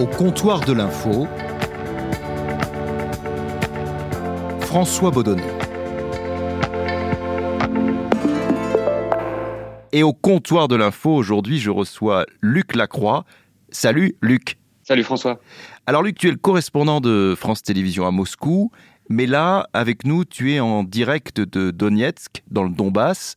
Au comptoir de l'info, François Baudonnet. Et au comptoir de l'info, aujourd'hui, je reçois Luc Lacroix. Salut Luc. Salut François. Alors Luc, tu es le correspondant de France Télévisions à Moscou, mais là, avec nous, tu es en direct de Donetsk, dans le Donbass.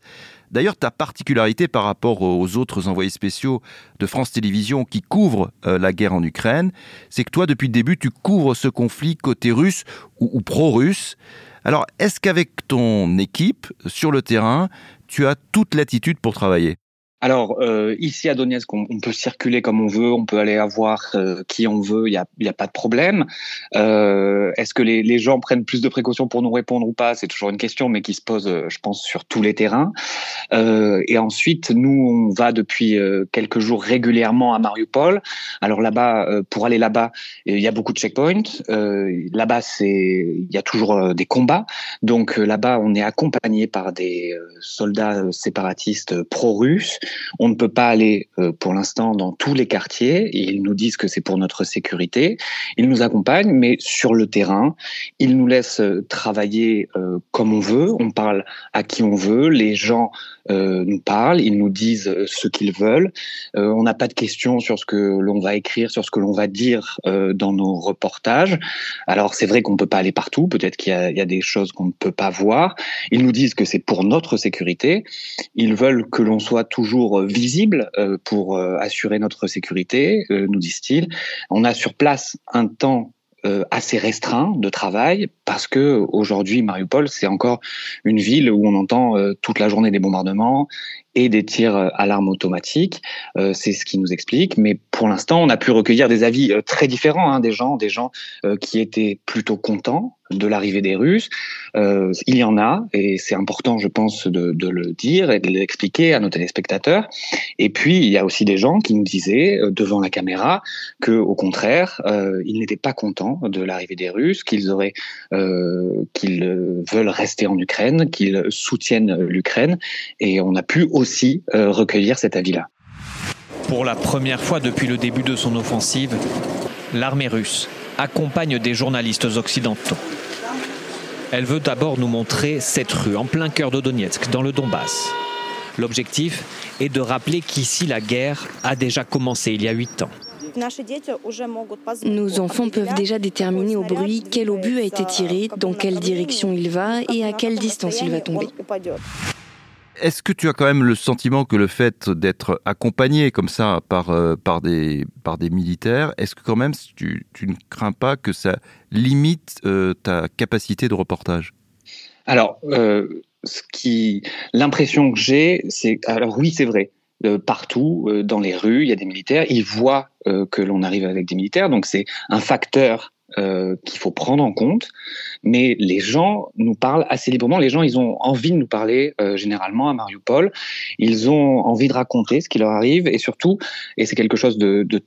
D'ailleurs, ta particularité par rapport aux autres envoyés spéciaux de France Télévisions qui couvrent euh, la guerre en Ukraine, c'est que toi, depuis le début, tu couvres ce conflit côté russe ou pro-russe. Alors, est-ce qu'avec ton équipe, sur le terrain, tu as toute l'attitude pour travailler? Alors euh, ici à Donetsk, on, peut circuler comme on veut, on peut aller avoir euh, qui on veut, il n'y a, y a, pas de problème. Euh, Est-ce que les, les, gens prennent plus de précautions pour nous répondre ou pas? C'est toujours une question, mais qui se pose, euh, je pense, sur tous les terrains. Euh, et ensuite, nous, on va depuis euh, quelques jours régulièrement à Mariupol. Alors là-bas, pour aller là-bas, il y a beaucoup de checkpoints. là-bas, il y a toujours des combats. Donc là-bas, on est accompagné par des soldats séparatistes pro-russes. On ne peut pas aller euh, pour l'instant dans tous les quartiers. Ils nous disent que c'est pour notre sécurité. Ils nous accompagnent, mais sur le terrain, ils nous laissent euh, travailler euh, comme on veut. On parle à qui on veut. Les gens nous parlent. Ils nous disent ce qu'ils veulent. on n'a pas de questions sur ce que l'on va écrire, sur ce que l'on va dire dans nos reportages. Alors c'est vrai qu'on ne peut pas aller partout. Peut-être qu'il y, y a des choses qu'on ne peut pas voir. Ils nous disent que c'est pour notre sécurité. Ils veulent que l'on soit toujours euh, visible euh, pour euh, assurer notre sécurité, nous disent-ils. On a sur place un temps assez restreint de travail parce que aujourd'hui Mariupol c'est encore une ville où on entend toute la journée des bombardements et des tirs à l'arme automatique. c'est ce qui nous explique. Mais pour l'instant, on a pu recueillir des avis très différents, hein, des gens, des gens qui étaient plutôt contents de l'arrivée des Russes. Euh, il y en a, et c'est important, je pense, de, de, le dire et de l'expliquer à nos téléspectateurs. Et puis, il y a aussi des gens qui nous disaient euh, devant la caméra que, au contraire, euh, ils n'étaient pas contents de l'arrivée des Russes, qu'ils auraient, euh, qu'ils veulent rester en Ukraine, qu'ils soutiennent l'Ukraine. Et on a pu aussi euh, recueillir cet avis-là. Pour la première fois depuis le début de son offensive, l'armée russe accompagne des journalistes occidentaux. Elle veut d'abord nous montrer cette rue en plein cœur de Donetsk, dans le Donbass. L'objectif est de rappeler qu'ici la guerre a déjà commencé il y a huit ans. Nos enfants peuvent déjà déterminer au bruit quel obus a été tiré, dans quelle direction il va et à quelle distance il va tomber. Est-ce que tu as quand même le sentiment que le fait d'être accompagné comme ça par, euh, des, militaires, est-ce que quand même tu, ne crains pas que ça limite euh, ta capacité de reportage? Alors, euh, l'impression que j'ai, c'est, alors oui, c'est vrai. partout, dans les rues, il y a des militaires. Ils voient que l'on arrive avec des militaires, donc c'est un facteur euh, qu'il faut prendre en compte, mais les gens nous parlent assez librement. Les gens, ils ont envie de nous parler euh, généralement à Mariupol. Ils ont envie de raconter ce qui leur arrive et surtout, et c'est quelque chose de, de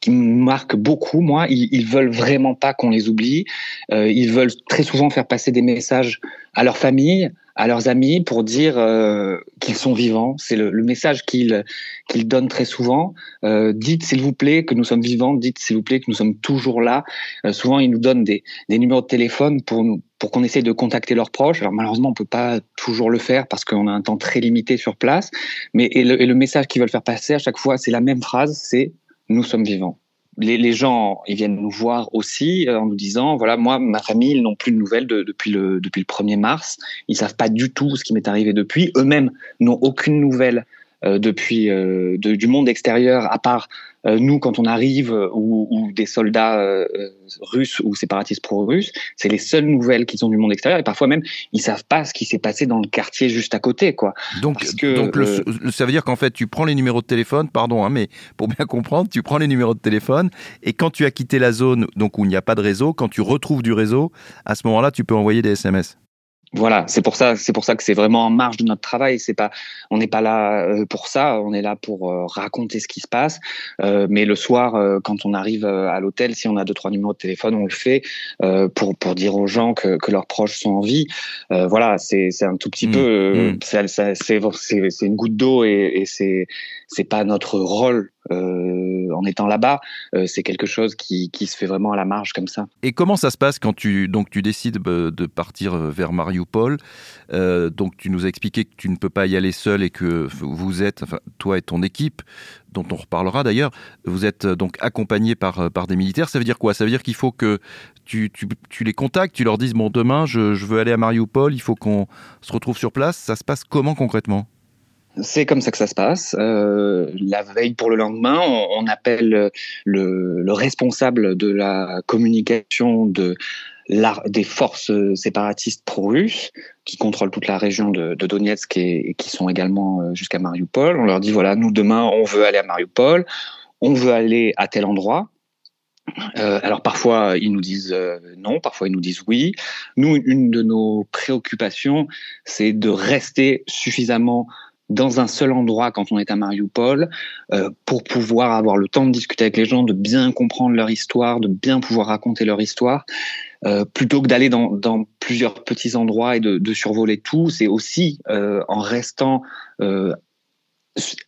qui me marque beaucoup, moi, ils, ils veulent vraiment pas qu'on les oublie. Euh, ils veulent très souvent faire passer des messages à leur famille, à leurs amis pour dire euh, qu'ils sont vivants. C'est le, le, message qu'ils qu'ils donnent très souvent. Euh, dites s'il vous plaît que nous sommes vivants. Dites s'il vous plaît que nous sommes toujours là. Euh, souvent, ils nous donnent des, des numéros de téléphone pour nous pour qu'on essaye de contacter leurs proches. Alors malheureusement, on peut pas toujours le faire parce qu'on a un temps très limité sur place. Mais et le, et le message qu'ils veulent faire passer à chaque fois, c'est la même phrase. C'est nous sommes vivants les, les, gens, ils viennent nous voir aussi euh, en nous disant, voilà, moi, ma famille, ils n'ont plus de nouvelles de, depuis, le, depuis le 1er mars. Ils savent pas du tout ce qui m'est arrivé depuis. Eux-mêmes n'ont aucune nouvelle euh, depuis euh, de, du monde extérieur, à part nous quand on arrive ou, ou des soldats russes ou séparatistes pro-russes, c'est les seules nouvelles qu'ils ont du monde extérieur et parfois même ils savent pas ce qui s'est passé dans le quartier juste à côté, quoi. Donc, que, donc le, ça veut dire qu'en fait tu prends les numéros de téléphone, pardon, hein, mais pour bien comprendre, tu prends les numéros de téléphone et quand tu as quitté la zone donc où il n'y a pas de réseau, quand tu retrouves du réseau, à ce moment-là, tu peux envoyer des SMS. Voilà, c'est pour ça, c'est pour ça que c'est vraiment en marge de notre travail. C'est pas, on n'est pas là euh, pour ça. On est là pour euh, raconter ce qui se passe. Euh, mais le soir, quand on arrive à l'hôtel, si on a deux trois numéros de téléphone, on le fait pour pour dire aux gens que, que leurs proches sont en vie. voilà, c'est c'est un tout petit mmh, peu, mmh. c'est c'est une goutte d'eau et, et c'est c'est pas notre rôle euh, en étant là-bas. c'est quelque chose qui, qui, se fait vraiment à la marge comme ça. Et comment ça se passe quand tu donc tu décides de partir vers Mariupol Donc tu nous as expliqué que tu ne peux pas y aller seul et que vous êtes, enfin, toi et ton équipe, dont on reparlera d'ailleurs, vous êtes donc accompagné par, par des militaires. Ça veut dire quoi? Ça veut dire qu'il faut que tu, tu, tu, les contactes, tu leur dises bon demain je, je veux aller à Mariupol, il faut qu'on se retrouve sur place. Ça se passe comment concrètement? C'est comme ça que ça se passe. Euh, la veille pour le lendemain, on, appelle le, le, responsable de la communication de des forces séparatistes pro-russes qui contrôlent toute la région de, de Donetsk et, et, qui sont également euh, jusqu'à Mariupol. On leur dit voilà, nous demain, on veut aller à Mariupol, on veut aller à tel endroit. Euh, alors parfois ils nous disent euh, non, parfois ils nous disent oui. Nous, une de nos préoccupations, c'est de rester suffisamment dans un seul endroit quand on est à Mariupol euh, pour pouvoir avoir le temps de discuter avec les gens, de bien comprendre leur histoire, de bien pouvoir raconter leur histoire, euh, plutôt que d'aller dans, plusieurs petits endroits et de, de survoler tout. C'est aussi euh, en restant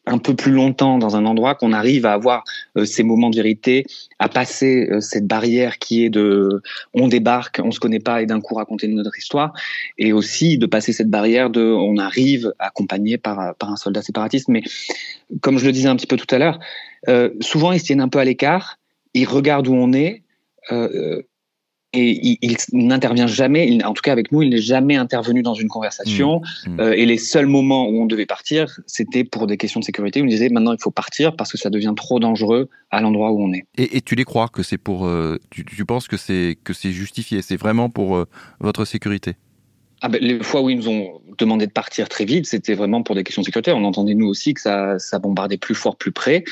un peu plus longtemps dans un endroit qu'on arrive à avoir euh, ces moments de vérité, à passer euh, cette barrière qui est de on débarque, on se connaît pas et d'un coup raconter notre histoire, et aussi de passer cette barrière de on arrive accompagné par, par un soldat séparatiste. Mais comme je le disais un petit peu tout à l'heure, euh, souvent ils se tiennent un peu à l'écart, ils regardent où on est. Et il, n'intervient jamais, en tout cas avec nous, il n'est jamais intervenu dans une conversation. Mmh, mmh. Euh, et les seuls moments où on devait partir, c'était pour des questions de sécurité. On disait maintenant il faut partir parce que ça devient trop dangereux à l'endroit où on est. Et, tu les crois que c'est pour, euh, tu, penses que c'est que c'est justifié, c'est vraiment pour euh, votre sécurité? Ah ben, les fois où ils nous ont demandé de partir très vite, c'était vraiment pour des questions de sécurité. On entendait nous aussi que ça, ça bombardait plus fort, plus près.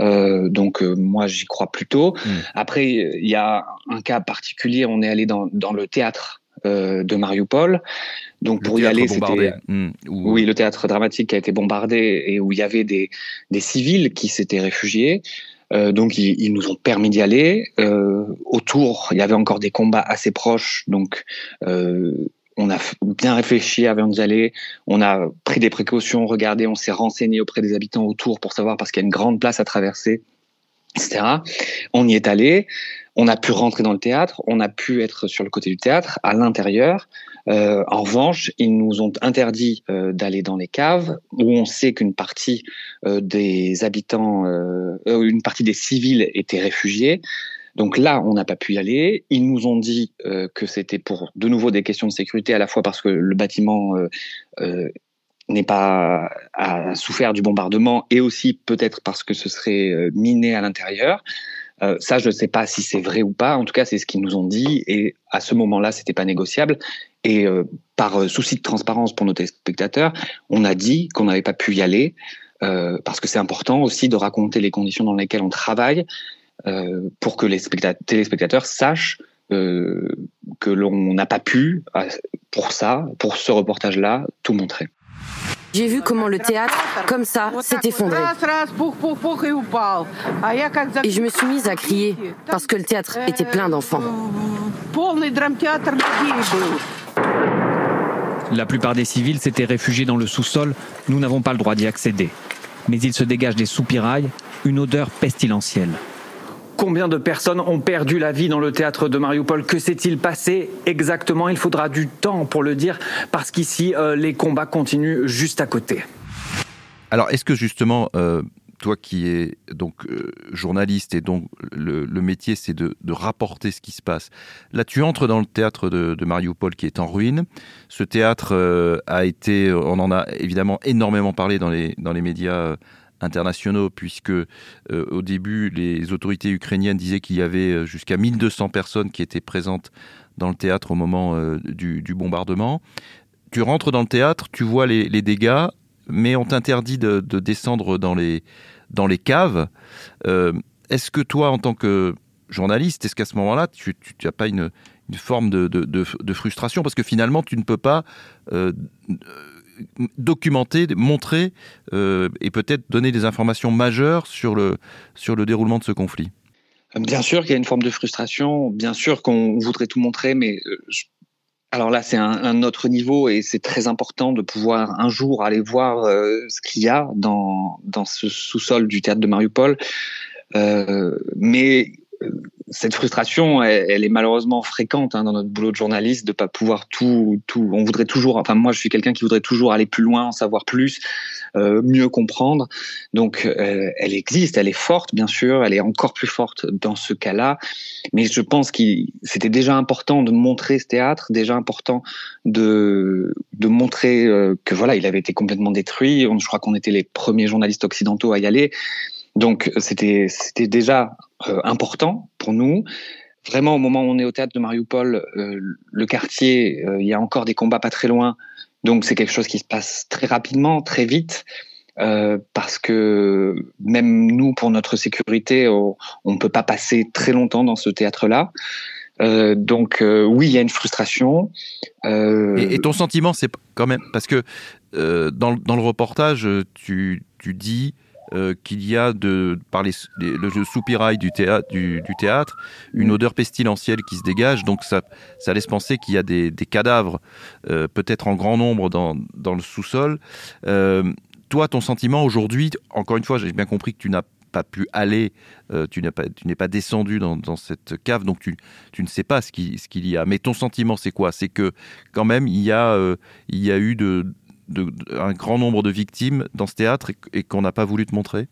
Euh, donc euh, moi j'y crois plutôt. Hmm. Après il y a un cas particulier, on est allé dans, dans le théâtre euh, de Mariupol. Donc pour y aller, c'était hmm. oui le théâtre dramatique qui a été bombardé et où il y avait des, des civils qui s'étaient réfugiés. Euh, donc ils, ils, nous ont permis d'y aller. Euh, autour, il y avait encore des combats assez proches, donc euh, on a bien réfléchi avant d'y aller, on a pris des précautions, regardé, on s'est renseigné auprès des habitants autour pour savoir parce qu'il y a une grande place à traverser, etc. On y est allé, on a pu rentrer dans le théâtre, on a pu être sur le côté du théâtre, à l'intérieur. Euh, en revanche, ils nous ont interdit euh, d'aller dans les caves où on sait qu'une partie euh, des habitants, une partie des civils étaient réfugiés. Donc là, on n'a pas pu y aller. Ils nous ont dit euh, que c'était pour de nouveau des questions de sécurité, à la fois parce que le bâtiment euh, euh, n'est pas à souffert du bombardement, et aussi peut-être parce que ce serait miné à l'intérieur. ça, je ne sais pas si c'est vrai ou pas. En tout cas, c'est ce qu'ils nous ont dit, et à ce moment-là, c'était pas négociable. Et par souci de transparence pour nos téléspectateurs, on a dit qu'on n'avait pas pu y aller. parce que c'est important aussi de raconter les conditions dans lesquelles on travaille, pour que les téléspectateurs sachent euh, que l'on n'a pas pu, euh, pour ça, pour ce reportage-là, tout montrer. J'ai vu comment le théâtre, comme ça, s'est effondré. Et je me suis mise à crier parce que le théâtre était plein d'enfants. La plupart des civils s'étaient réfugiés dans le sous-sol. Nous n'avons pas le droit d'y accéder. Mais il se dégage des soupirails, une odeur pestilentielle. Combien de personnes ont perdu la vie dans le théâtre de Mariupol? Que s'est-il passé exactement? Il faudra du temps pour le dire, parce qu'ici, euh, les combats continuent juste à côté. Alors, est-ce que justement, euh, toi qui es donc euh, journaliste et donc le, métier, c'est de, rapporter ce qui se passe. Là, tu entres dans le théâtre de, de Mariupol qui est en ruine. Ce théâtre a été, on en a évidemment énormément parlé dans les, dans les médias internationaux, puisque euh, au début, les autorités ukrainiennes disaient qu'il y avait euh, jusqu'à 1200 personnes qui étaient présentes dans le théâtre au moment euh, du, bombardement. Tu rentres dans le théâtre, tu vois les, dégâts, mais on t'interdit de, descendre dans les, dans les caves. est-ce que toi, en tant que journaliste, est-ce qu'à ce, moment-là, tu n'as pas une, forme de, de, frustration? Parce que finalement, tu ne peux pas documenter, montrer euh, et peut-être donner des informations majeures sur le, sur le déroulement de ce conflit Bien sûr qu'il y a une forme de frustration, bien sûr qu'on voudrait tout montrer, mais euh, alors là c'est un, autre niveau et c'est très important de pouvoir un jour aller voir euh, ce qu'il y a dans, dans ce sous-sol du théâtre de Mariupol. mais cette frustration, elle, est malheureusement fréquente hein, dans notre boulot de journaliste, de pas pouvoir tout, tout. On voudrait toujours. Enfin, moi, je suis quelqu'un qui voudrait toujours aller plus loin, en savoir plus, euh, mieux comprendre. Donc, euh, elle existe, elle est forte, bien sûr, elle est encore plus forte dans ce cas-là. Mais je pense que c'était déjà important de montrer ce théâtre, déjà important de de montrer euh, que voilà, il avait été complètement détruit. Je crois qu'on était les premiers journalistes occidentaux à y aller. Donc c'était c'était déjà euh, important pour nous. Vraiment, au moment où on est au théâtre de Mariupol, euh, le quartier, euh, il y a encore des combats pas très loin. Donc c'est quelque chose qui se passe très rapidement, très vite. parce que même nous, pour notre sécurité, on ne peut pas passer très longtemps dans ce théâtre-là. donc oui, il y a une frustration. Et, et, ton sentiment, c'est quand même parce que dans, dans, le reportage, tu, tu dis euh, qu'il y a de, par les, le soupirail du théâtre, du, théâtre, une odeur pestilentielle qui se dégage. Donc ça, ça laisse penser qu'il y a des, cadavres, euh, peut-être en grand nombre dans, dans le sous-sol. Euh, toi, ton sentiment aujourd'hui, encore une fois, j'ai bien compris que tu n'as pas pu aller, tu n'es pas, pas descendu dans, dans, cette cave, donc tu, tu ne sais pas ce qu'il ce y a. Mais ton sentiment, c'est quoi? C'est que quand même, il y a, il y a eu de, un grand nombre de victimes dans ce théâtre et, qu'on n'a pas voulu te montrer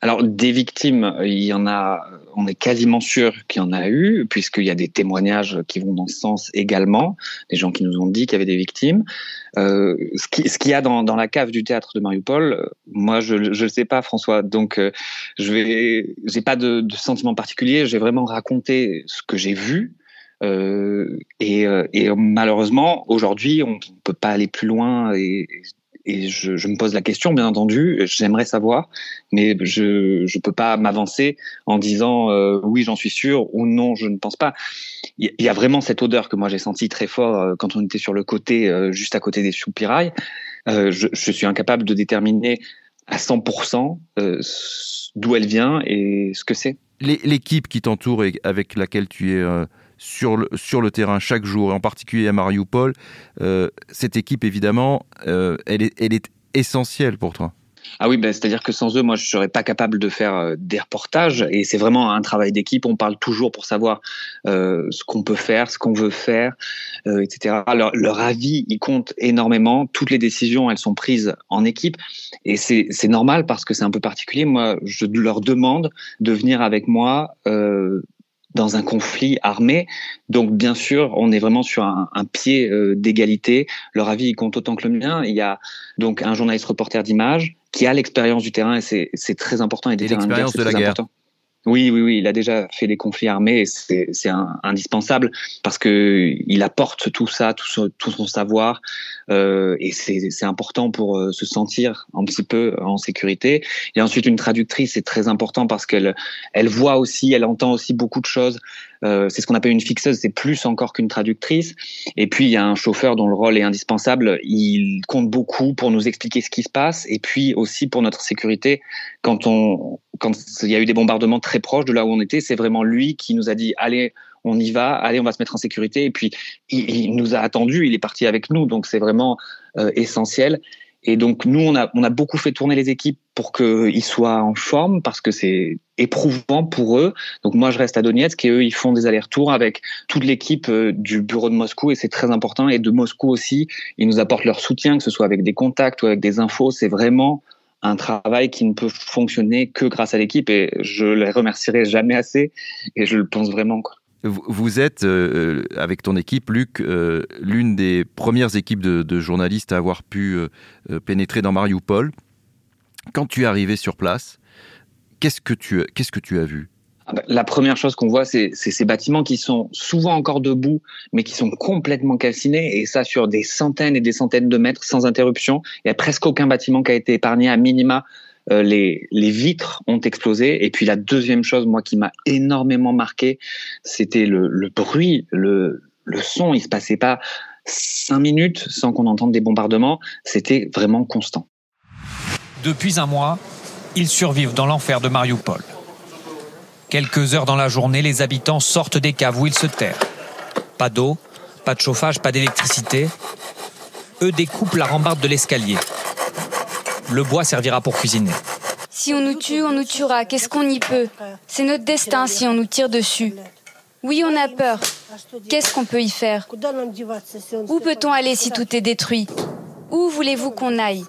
alors des victimes, il y en a, on est quasiment sûr qu'il y en a eu, puisqu'il y a des témoignages qui vont dans ce sens également, des gens qui nous ont dit qu'il y avait des victimes. Euh, ce qu'il y a dans, la cave du théâtre de Mariupol, moi je ne sais pas François, donc euh, je j'ai pas de, de sentiment particulier, j'ai vraiment raconté ce que j'ai vu, euh, et, euh, et, malheureusement, aujourd'hui, on ne peut pas aller plus loin. Et, je, me pose la question, bien entendu, j'aimerais savoir, mais je ne peux pas m'avancer en disant euh, oui, j'en suis sûr ou non, je ne pense pas. Il y, a vraiment cette odeur que moi j'ai sentie très fort quand on était sur le côté, juste à côté des soupirails. Je, je, suis incapable de déterminer à 100% d'où elle vient et ce que c'est. L'équipe qui t'entoure et avec laquelle tu es sur le, sur le terrain chaque jour, et en particulier à Mariupol, euh, cette équipe, évidemment, euh, elle, est, elle est essentielle pour toi. Ah oui, ben, c'est-à-dire que sans eux, moi, je serais pas capable de faire euh, des reportages. Et c'est vraiment un travail d'équipe. On parle toujours pour savoir ce qu'on peut faire, ce qu'on veut faire, etc. Leur, leur, avis, il compte énormément. Toutes les décisions, elles sont prises en équipe. Et c'est normal parce que c'est un peu particulier. Moi, je leur demande de venir avec moi dans un conflit armé. Donc bien sûr, on est vraiment sur un, pied euh, d'égalité. Leur avis compte autant que le mien. Il y a donc un journaliste reporter d'image qui a l'expérience du terrain et c'est très important. Et, l'expérience de la guerre. Oui, oui, oui, il a déjà fait des conflits armés et c'est indispensable parce que il apporte tout ça, tout son, tout son savoir euh, et c'est important pour euh, se sentir un petit peu en sécurité. Et ensuite, une traductrice, c'est très important parce qu'elle elle voit aussi, elle entend aussi beaucoup de choses. Euh, c'est ce qu'on appelle une fixeuse, c'est plus encore qu'une traductrice. Et puis il y a un chauffeur dont le rôle est indispensable. Il compte beaucoup pour nous expliquer ce qui se passe et puis aussi pour notre sécurité. Quand on, quand il y a eu des bombardements très proches de là où on était, c'est vraiment lui qui nous a dit allez, on y va, allez, on va se mettre en sécurité. Et puis il, nous a attendu, il est parti avec nous, donc c'est vraiment euh, essentiel. Et donc nous, on a, on a beaucoup fait tourner les équipes pour qu'ils soient en forme parce que c'est éprouvant pour eux. Donc moi, je reste à Donetsk et eux, ils font des allers-retours avec toute l'équipe euh, du bureau de Moscou et c'est très important. Et de Moscou aussi, ils nous apportent leur soutien, que ce soit avec des contacts ou avec des infos. C'est vraiment un travail qui ne peut fonctionner que grâce à l'équipe et je les remercierai jamais assez et je le pense vraiment. Vous êtes, euh, avec ton équipe, Luc, euh, l'une des premières équipes de, journalistes à avoir pu euh, pénétrer dans Mariupol. Quand tu es arrivé sur place, qu'est-ce que tu, qu'est-ce que tu as vu? La première chose qu'on voit, c'est ces bâtiments qui sont souvent encore debout, mais qui sont complètement calcinés, et ça sur des centaines et des centaines de mètres sans interruption. Il n'y a presque aucun bâtiment qui a été épargné à minima euh, les, les vitres ont explosé. Et puis la deuxième chose, moi, qui m'a énormément marqué, c'était le, le bruit, le, le son. Il se passait pas cinq minutes sans qu'on entende des bombardements. C'était vraiment constant. Depuis un mois, ils survivent dans l'enfer de Mariupol. Quelques heures dans la journée, les habitants sortent des caves où ils se terrent. Pas d'eau, pas de chauffage, pas d'électricité. Eux découpent la rambarde de l'escalier. Le bois servira pour cuisiner. Si on nous tue, on nous tuera. Qu'est-ce qu'on y peut? C'est notre destin si on nous tire dessus. Oui, on a peur. Qu'est-ce qu'on peut y faire? Où peut-on aller si tout est détruit? Où voulez-vous qu'on aille?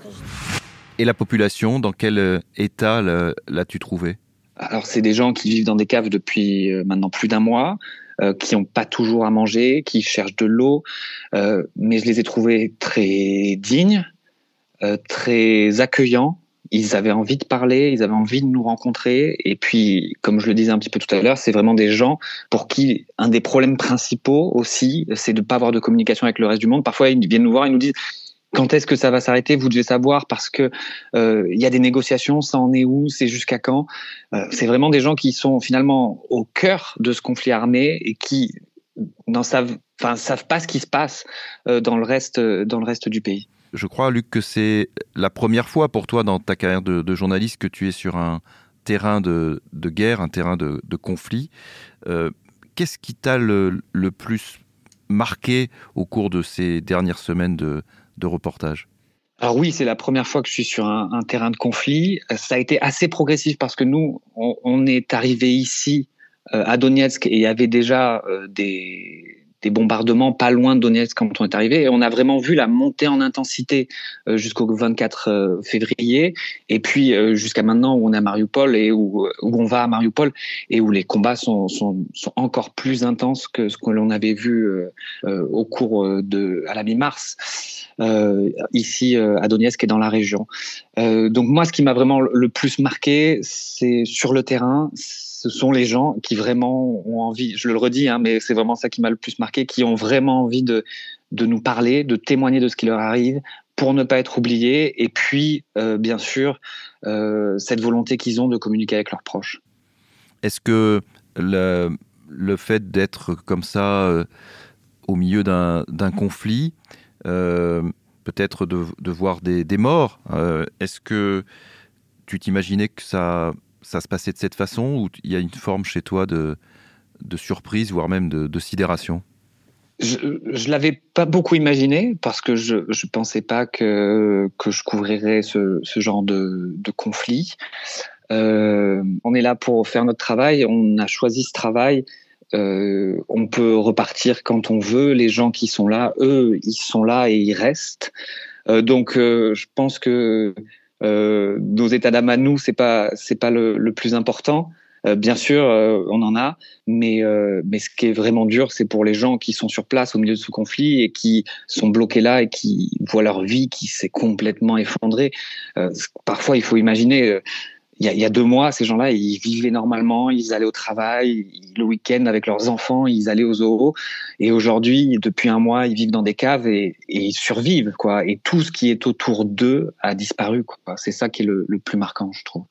Et la population, dans quel euh, état l'as-tu trouvé Alors, c'est des gens qui vivent dans des caves depuis euh, maintenant plus d'un mois. Euh, qui n'ont pas toujours à manger, qui cherchent de l'eau, mais je les ai trouvés très dignes, très accueillants, ils avaient envie de parler, ils avaient envie de nous rencontrer. Et puis, comme je le disais un petit peu tout à l'heure, c'est vraiment des gens pour qui un des problèmes principaux aussi, c'est de ne pas avoir de communication avec le reste du monde. Parfois, ils viennent nous voir et nous disent quand est-ce que ça va s'arrêter Vous devez savoir parce que euh, il y a des négociations, ça en est où C'est jusqu'à quand euh, C'est vraiment des gens qui sont finalement au cœur de ce conflit armé et qui n'en savent, enfin, savent pas ce qui se passe euh, dans le reste, dans le reste du pays. Je crois, Luc, que c'est la première fois pour toi dans ta carrière de, journaliste que tu es sur un terrain de, guerre, un terrain de, conflit. Qu'est-ce qui t'a le, plus marqué au cours de ces dernières semaines de, reportage alors oui, c'est la première fois que je suis sur un, terrain de conflit. Ça a été assez progressif parce que nous, on, est arrivé ici euh, à Donetsk et il y avait déjà euh, des, des bombardements pas loin de Donetsk quand on est arrivé. Et on a vraiment vu la montée en intensité euh, jusqu'au 24 euh, février. Et puis euh, jusqu'à maintenant où on est à Mariupol et où, où on va à Mariupol et où les combats sont, sont, sont encore plus intenses que ce que l'on avait vu au cours de à la mi-mars. ici à Donetsk et dans la région. donc moi, ce qui m'a vraiment le plus marqué, c'est sur le terrain, ce sont les gens qui vraiment ont envie, je le redis, hein, mais c'est vraiment ça qui m'a le plus marqué, qui ont vraiment envie de, de nous parler, de témoigner de ce qui leur arrive pour ne pas être oubliés, et puis, euh, bien sûr, euh, cette volonté qu'ils ont de communiquer avec leurs proches. Est-ce que le, le fait d'être comme ça euh, au milieu d'un conflit, peut-être de, de, voir des, des morts, est-ce que tu t'imaginais que ça ça se passait de cette façon ou il y a une forme chez toi de, de surprise, voire même de, sidération? Je ne l'avais pas beaucoup imaginé parce que je ne pensais pas que, que je couvrirais ce, ce genre de, de conflit. Euh, on est là pour faire notre travail, on a choisi ce travail. Euh, on peut repartir quand on veut. Les gens qui sont là, eux, ils sont là et ils restent. Euh, donc, je pense que nos états d'âme à nous, c'est pas c'est pas le, le, plus important. Euh, bien sûr, euh, on en a, mais mais ce qui est vraiment dur, c'est pour les gens qui sont sur place au milieu de ce conflit et qui sont bloqués là et qui voient leur vie qui s'est complètement effondrée. parfois, il faut imaginer il y, a, deux mois, ces gens-là, ils vivaient normalement, ils allaient au travail, le week-end avec leurs enfants, ils allaient aux zoos. Et aujourd'hui, depuis un mois, ils vivent dans des caves et, ils survivent, quoi. Et tout ce qui est autour d'eux a disparu. C'est ça qui est le, le, plus marquant, je trouve.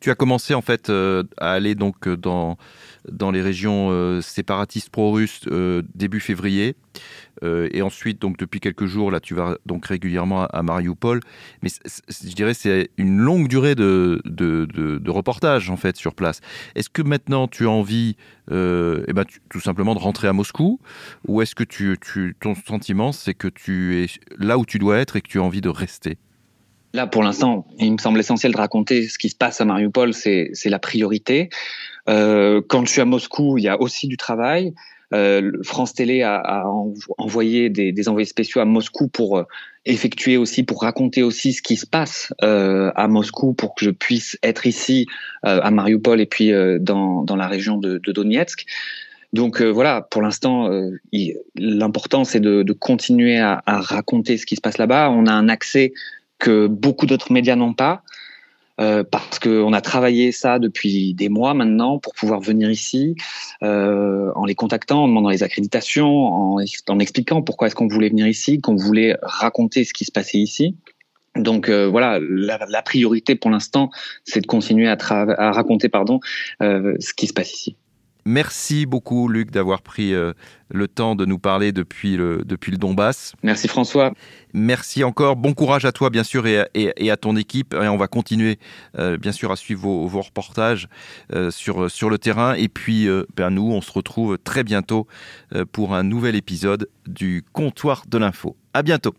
Tu as commencé en fait euh, à aller donc dans dans les régions euh, séparatistes pro-russes euh, début février. Euh, et ensuite, donc depuis quelques jours, là, tu vas donc régulièrement à, Mariupol. Mais je dirais c'est une longue durée de, de, reportage en fait sur place. Est-ce que maintenant tu as envie, eh ben, tout simplement de rentrer à Moscou, ou est-ce que tu, tu, ton sentiment c'est que tu es là où tu dois être et que tu as envie de rester? Là, pour l'instant, il me semble essentiel de raconter ce qui se passe à Mariupol, c'est la priorité. Euh, quand je suis à Moscou, il y a aussi du travail. Euh, France Télé a, envoyé des, envoyés spéciaux à Moscou pour euh, effectuer aussi, pour raconter aussi ce qui se passe euh, à Moscou, pour que je puisse être ici à Mariupol et puis dans, dans la région de, Donetsk. Donc voilà, pour l'instant, l'important c'est de, continuer à, raconter ce qui se passe là-bas. On a un accès que beaucoup d'autres médias n'ont pas. Euh, parce qu'on a travaillé ça depuis des mois maintenant pour pouvoir venir ici, euh, en les contactant, en demandant les accréditations, en, expliquant pourquoi est-ce qu'on voulait venir ici, qu'on voulait raconter ce qui se passait ici. Donc euh, voilà, la, priorité pour l'instant, c'est de continuer à, à raconter pardon, ce qui se passe ici. Merci beaucoup, Luc, d'avoir pris euh, le temps de nous parler depuis le, depuis le Donbass. Merci, François. Merci encore. Bon courage à toi, bien sûr, et à, et, à ton équipe. Et on va continuer, euh, bien sûr, à suivre vos, vos reportages euh, sur, sur le terrain. Et puis, ben, nous, on se retrouve très bientôt pour un nouvel épisode du Comptoir de l'info. À bientôt.